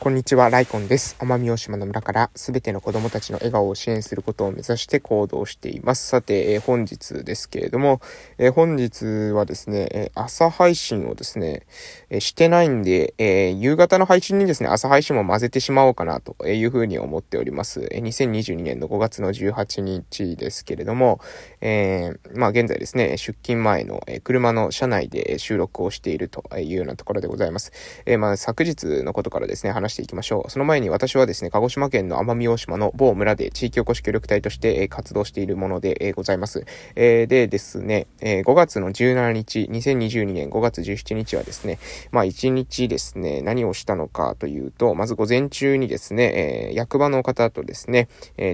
こんにちは、ライコンです。奄美大島の村からすべての子供たちの笑顔を支援することを目指して行動しています。さて、えー、本日ですけれども、えー、本日はですね、えー、朝配信をですね、えしてないんで、え夕方の配信にですね、朝配信も混ぜてしまおうかなというふうに思っております。え2022年の5月の18日ですけれども、えまあ現在ですね、出勤前の、車の車内で収録をしているというようなところでございます。えまあ昨日のことからですね、していきましょう。その前に私はですね、鹿児島県の奄美大島の某村で地域おこし協力隊として、活動しているもので、ございます。でですね、5月の17日、2022年5月17日はですね、まあ1日ですね、何をしたのかというと、まず午前中にですね、役場の方とですね、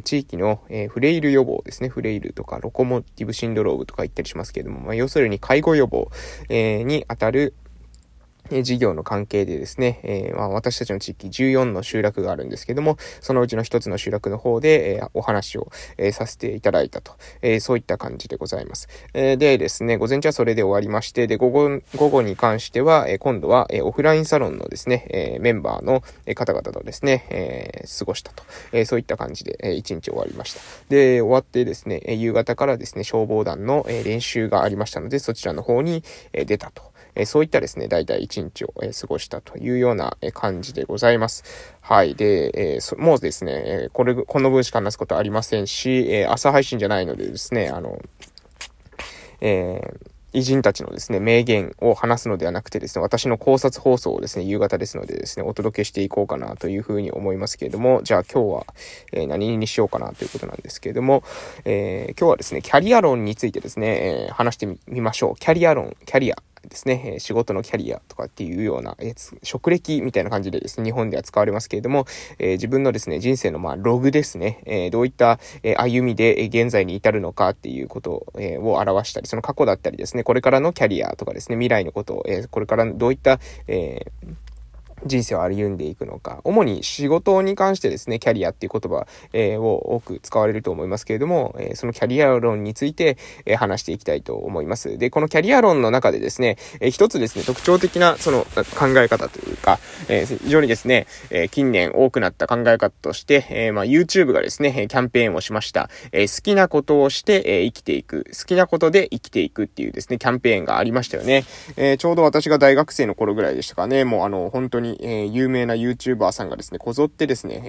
地域の、フレイル予防ですね、フレイルとかロコモティブシンドロームとか言ったりしますけれども、まあ、要するに介護予防、にあたる、え事業の関係でですね、えー、まあ、私たちの地域14の集落があるんですけども、そのうちの一つの集落の方で、えー、お話を、えー、させていただいたと、えそういった感じでございます。えでですね、午前中はそれで終わりまして、で、午後、午後に関しては、え今度は、えオフラインサロンのですね、えメンバーの方々とですね、え過ごしたと、えそういった感じで、え1日終わりました。で、終わってですね、夕方からですね、消防団の、え練習がありましたので、そちらの方に、え出たと。えそういったですね、大体一日を、え過ごしたというような、え感じでございます。はい。で、えー、もうですね、えこれ、この分しか話すことありませんし、え朝配信じゃないのでですね、あの、えー偉人たちのですね、名言を話すのではなくてですね、私の考察放送をですね、夕方ですのでですね、お届けしていこうかなというふうに思いますけれども、じゃあ今日は、えー、何にしようかなということなんですけれども、えー、今日はですね、キャリア論についてですね、えー、話してみましょう。キャリア論、キャリア。ですね、仕事のキャリアとかっていうような、え職歴みたいな感じでですね、日本では使われますけれども、え自分のですね、人生のまあログですね、えどういった、歩みで現在に至るのかっていうこと、を表したり、その過去だったりですね、これからのキャリアとかですね、未来のことを、えこれからどういった、えー人生を歩んでいくのか。主に仕事に関してですね、キャリアっていう言葉、えー、を多く使われると思いますけれども、えー、そのキャリア論について、えー、話していきたいと思います。で、このキャリア論の中でですね、え一つですね、特徴的なその考え方というか、え非常にですね、え近年多くなった考え方として、えまあ、YouTube がですね、キャンペーンをしました。え好きなことをして、え生きていく。好きなことで生きていくっていうですね、キャンペーンがありましたよね。えちょうど私が大学生の頃ぐらいでしたかね、もうあの、本当に、え有名な YouTuber さんがですね、こぞってですね、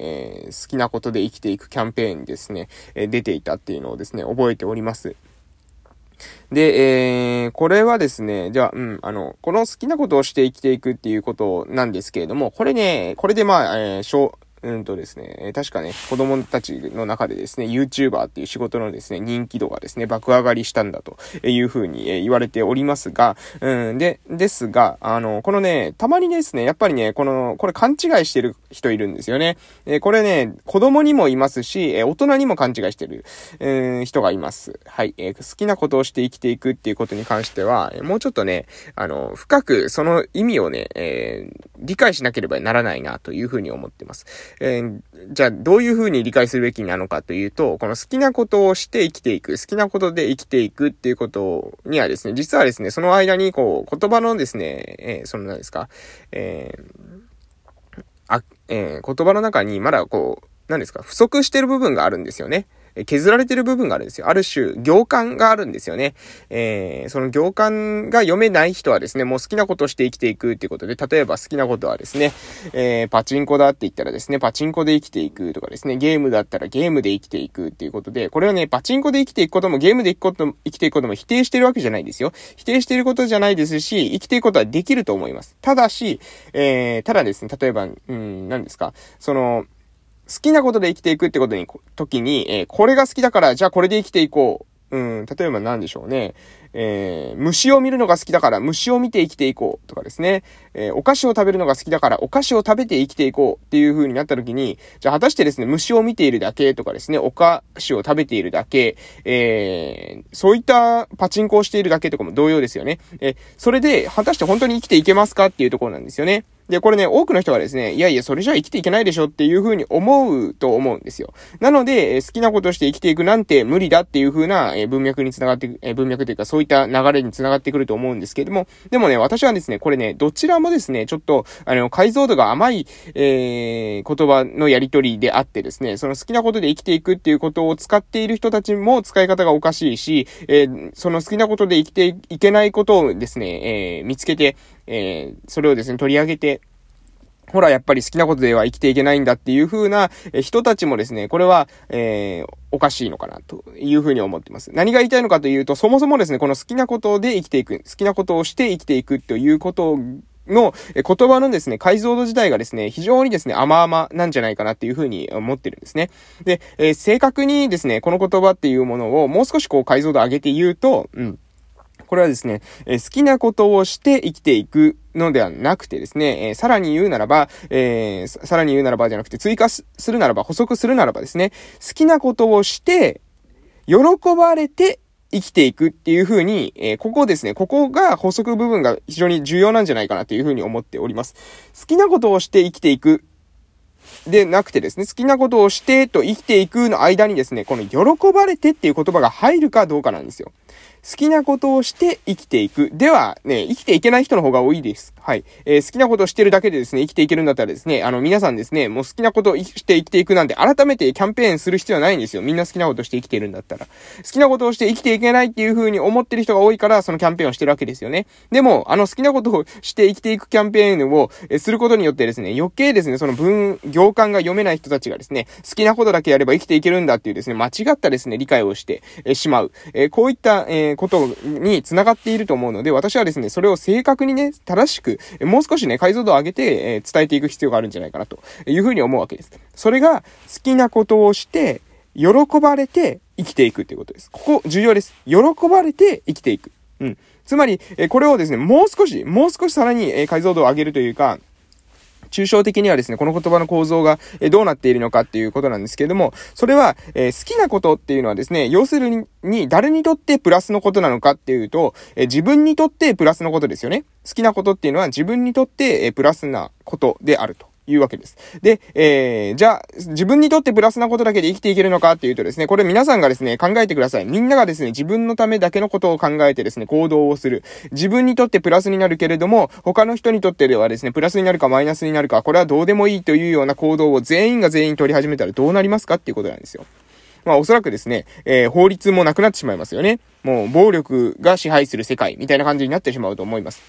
えー、好きなことで生きていくキャンペーンにですね、え出ていたっていうのをですね、覚えております。で、えー、これはですね、じゃあ、うん、あの、この好きなことをして生きていくっていうことなんですけれども、これね、これでまあ、えー、うんとですね、確かね、子供たちの中でですね、YouTuber っていう仕事のですね、人気度がですね、爆上がりしたんだというふうに言われておりますが、うん、で、ですが、あの、このね、たまにですね、やっぱりね、この、これ勘違いしてる人いるんですよね。えこれね、子供にもいますし、え大人にも勘違いしてる、えー、人がいます。はい、え、好きなことをして生きていくっていうことに関しては、もうちょっとね、あの、深くその意味をね、えー、理解しなければならないなというふうに思ってます。えー、じゃあ、どういうふうに理解するべきなのかというと、この好きなことをして生きていく、好きなことで生きていくっていうことにはですね、実はですね、その間に、こう、言葉のですね、えー、その何ですか、えー、あ、えー、言葉の中にまだこう、何ですか、不足してる部分があるんですよね。削られてる部分があるんですよ。ある種、行間があるんですよね。えー、その行間が読めない人はですね、もう好きなことをして生きていくっていうことで、例えば好きなことはですね、えー、パチンコだって言ったらですね、パチンコで生きていくとかですね、ゲームだったらゲームで生きていくっていうことで、これはね、パチンコで生きていくこともゲームで生きこと生きていくことも否定してるわけじゃないですよ。否定してることじゃないですし、生きていくことはできると思います。ただし、えー、ただですね、例えば、うん、何ですか、その、好きなことで生きていくってことに、時に、えー、これが好きだから、じゃあこれで生きていこう。うん、例えば何でしょうね。えー、虫を見るのが好きだから虫を見て生きていこうとかですね。えー、お菓子を食べるのが好きだからお菓子を食べて生きていこうっていう風になった時に、じゃあ果たしてですね、虫を見ているだけとかですね、お菓子を食べているだけ、えー、そういったパチンコをしているだけとかも同様ですよね。えそれで果たして本当に生きていけますかっていうところなんですよね。で、これね、多くの人がですね、いやいや、それじゃ生きていけないでしょっていう風に思うと思うんですよ。なので、好きなことして生きていくなんて無理だっていう風な文脈につながって、文脈というかそういいった流れにつながってくると思うんですけれども、でもね、私はですね、これね、どちらもですね、ちょっと、あの、解像度が甘い、えー、言葉のやりとりであってですね、その好きなことで生きていくっていうことを使っている人たちも使い方がおかしいし、えー、その好きなことで生きていけないことをですね、えー、見つけて、えー、それをですね、取り上げて、ほら、やっぱり好きなことでは生きていけないんだっていう風な人たちもですね、これは、えー、おかしいのかなという風に思ってます。何が言いたいのかというと、そもそもですね、この好きなことで生きていく、好きなことをして生きていくということの言葉のですね、解像度自体がですね、非常にですね、甘々なんじゃないかなっていうふうに思ってるんですね。で、えー、正確にですね、この言葉っていうものをもう少しこう解像度上げて言うと、うん。これはですね、え、好きなことをして生きていくのではなくてですね、えー、さらに言うならば、えー、さらに言うならばじゃなくて追加するならば、補足するならばですね、好きなことをして、喜ばれて生きていくっていう風に、えー、ここですね、ここが補足部分が非常に重要なんじゃないかなという風に思っております。好きなことをして生きていくでなくてですね、好きなことをしてと生きていくの間にですね、この喜ばれてっていう言葉が入るかどうかなんですよ。好きなことをして生きていく。では、ね、生きていけない人の方が多いです。はい。えー、好きなことをしてるだけでですね、生きていけるんだったらですね、あの、皆さんですね、もう好きなことをして生きていくなんて、改めてキャンペーンする必要はないんですよ。みんな好きなことをして生きているんだったら。好きなことをして生きていけないっていう風に思ってる人が多いから、そのキャンペーンをしてるわけですよね。でも、あの、好きなことをして生きていくキャンペーンを、えすることによってですね、余計ですね、その文、行間が読めない人たちがですね、好きなことだけやれば生きていけるんだっていうですね、間違ったですね、理解をして、しまう。えこういった、えことに繋がっていると思うので、私はですね、それを正確にね、正しく、もう少しね、解像度を上げて、え、伝えていく必要があるんじゃないかな、というふうに思うわけです。それが、好きなことをして、喜ばれて生きていくっていうことです。ここ、重要です。喜ばれて生きていく。うん。つまり、えこれをですね、もう少し、もう少しさらに、え解像度を上げるというか、抽象的にはですね、この言葉の構造がどうなっているのかっていうことなんですけれども、それは、え、好きなことっていうのはですね、要するに、誰にとってプラスのことなのかっていうと、え、自分にとってプラスのことですよね。好きなことっていうのは自分にとって、え、プラスなことであると。いうわけです。で、えー、じゃあ、自分にとってプラスなことだけで生きていけるのかっていうとですね、これ皆さんがですね、考えてください。みんながですね、自分のためだけのことを考えてですね、行動をする。自分にとってプラスになるけれども、他の人にとってではですね、プラスになるかマイナスになるか、これはどうでもいいというような行動を全員が全員取り始めたらどうなりますかっていうことなんですよ。まあおそらくですね、えー、法律もなくなってしまいますよね。もう暴力が支配する世界みたいな感じになってしまうと思います。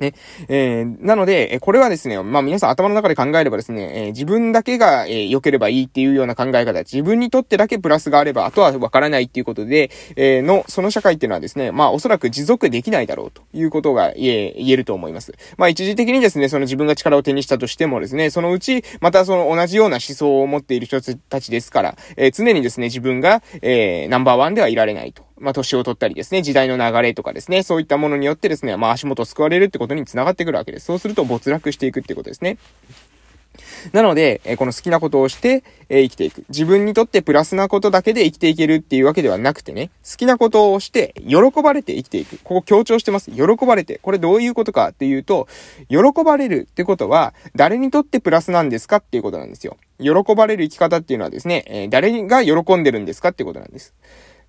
ね。えー、なので、えこれはですね、まあ皆さん頭の中で考えればですね、えー、自分だけが、えー、良ければいいっていうような考え方、自分にとってだけプラスがあれば、あとはわからないっていうことで、えー、の、その社会っていうのはですね、まあおそらく持続できないだろうということが言え、言えると思います。まあ一時的にですね、その自分が力を手にしたとしてもですね、そのうち、またその同じような思想を持っている人たちですから、えー、常にですね、自分が、えー、ナンバーワンではいられないと。まあ、年を取ったりですね、時代の流れとかですね、そういったものによってですね、まあ、足元救われるってことに繋がってくるわけです。そうすると没落していくってことですね。なので、えこの好きなことをして、え生きていく。自分にとってプラスなことだけで生きていけるっていうわけではなくてね、好きなことをして、喜ばれて生きていく。ここ強調してます。喜ばれて。これどういうことかっていうと、喜ばれるってことは、誰にとってプラスなんですかっていうことなんですよ。喜ばれる生き方っていうのはですね、え誰が喜んでるんですかってことなんです。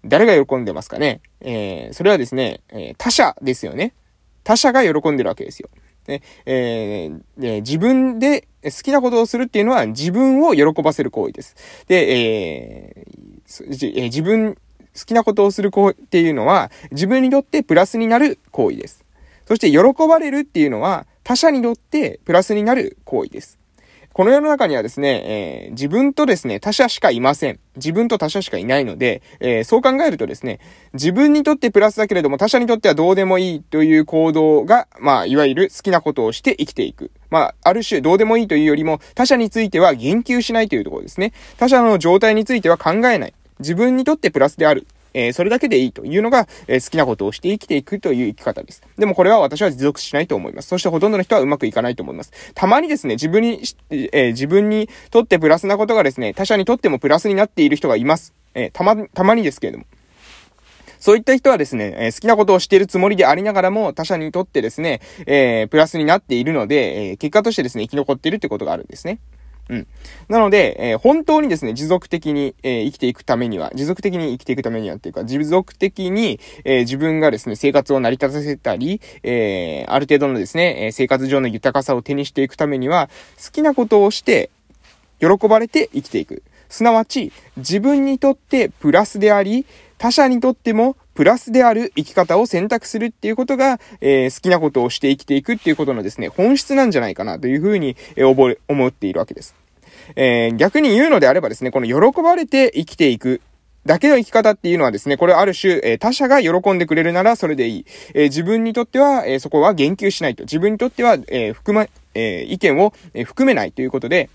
誰が喜んでますかね？えー、それはですね、えー、他者ですよね。他者が喜んでるわけですよ。ね、えー、で自分で好きなことをするっていうのは自分を喜ばせる行為です。で、えー、自分、好きなことをする行為っていうのは自分にとってプラスになる行為です。そして喜ばれるっていうのは他者にとってプラスになる行為です。この世の中にはですね、えー、自分とですね、他者しかいません。自分と他者しかいないので、えー、そう考えるとですね、自分にとってプラスだけれども他者にとってはどうでもいいという行動が、まあ、いわゆる好きなことをして生きていく。まあ、ある種どうでもいいというよりも他者については言及しないというところですね。他者の状態については考えない。自分にとってプラスである。えー、それだけでいいというのが、えー、好きなことをして生きていくという生き方です。でもこれは私は持続しないと思います。そしてほとんどの人はうまくいかないと思います。たまにですね、自分に、えー、自分にとってプラスなことがですね、他者にとってもプラスになっている人がいます。えたま、たまにですけれども。そういった人はですね、え好きなことをしているつもりでありながらも、他者にとってですね、えプラスになっているので、え結果としてですね、生き残っているってことがあるんですね。うん。なので、えー、本当にですね、持続的に、えー、生きていくためには、持続的に生きていくためにはっていうか、持続的に、えー、自分がですね、生活を成り立たせたり、えある程度のですね、え生活上の豊かさを手にしていくためには、好きなことをして、喜ばれて生きていく。すなわち、自分にとってプラスであり、他者にとってもプラスである生き方を選択するっていうことが、えー、好きなことをして生きていくっていうことのですね、本質なんじゃないかなというふうに、えー、思っているわけです。えー、逆に言うのであればですね、この喜ばれて生きていくだけの生き方っていうのはですね、これある種、えー、他者が喜んでくれるならそれでいい。えー、自分にとっては、えー、そこは言及しないと。自分にとっては、え含ま、え意見を、え含めないということで、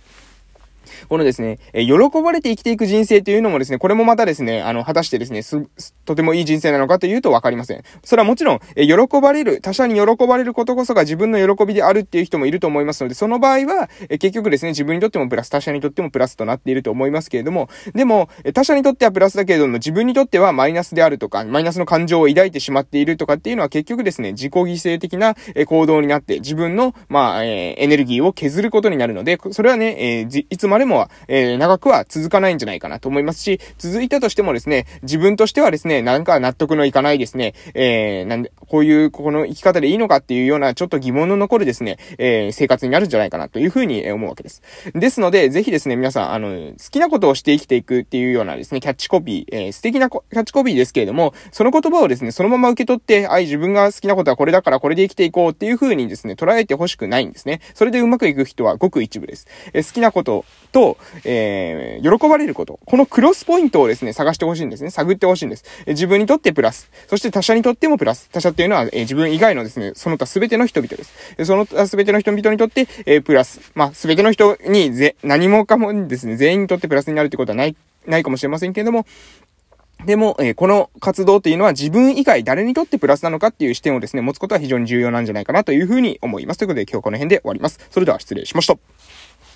このですね、え喜ばれて生きていく人生というのもですね、これもまたですね、あの、果たしてですね、す、とてもいい人生なのかというとわかりません。それはもちろん、え喜ばれる、他者に喜ばれることこそが自分の喜びであるっていう人もいると思いますので、その場合は、え結局ですね、自分にとってもプラス、他者にとってもプラスとなっていると思いますけれども、でも、え他者にとってはプラスだけれども、自分にとってはマイナスであるとか、マイナスの感情を抱いてしまっているとかっていうのは結局ですね、自己犠牲的なえ行動になって、自分の、まあ、え、エネルギーを削ることになるので、それはね、え、いつまでもは、えー、長くは続かないんじゃないかなと思いますし、続いたとしてもですね、自分としてはですね、なんか納得のいかないですね、えー、なんで、こういう、この生き方でいいのかっていうような、ちょっと疑問の残るですね、えー、生活になるんじゃないかなというふうに思うわけです。ですので、ぜひですね、皆さん、あの、好きなことをして生きていくっていうようなですね、キャッチコピー、えー、素敵なキャッチコピーですけれども、その言葉をですね、そのまま受け取って、あい、自分が好きなことはこれだからこれで生きていこうっていうふうにですね、捉えてほしくないんですね。それでうまくいく人はごく一部です。えー、好きなことと、えー、喜ばれること。このクロスポイントをですね、探してほしいんですね。探ってほしいんです。え自分にとってプラス。そして他者にとってもプラス。他者っていうのは、え自分以外のですね、その他全ての人々です。その他全ての人々にとって、えプラス。まあ、全ての人にぜ、何もかもですね、全員にとってプラスになるってことはない、ないかもしれませんけれども、でも、えー、この活動っていうのは自分以外誰にとってプラスなのかっていう視点をですね、持つことは非常に重要なんじゃないかなというふうに思います。ということで今日この辺で終わります。それでは失礼しました。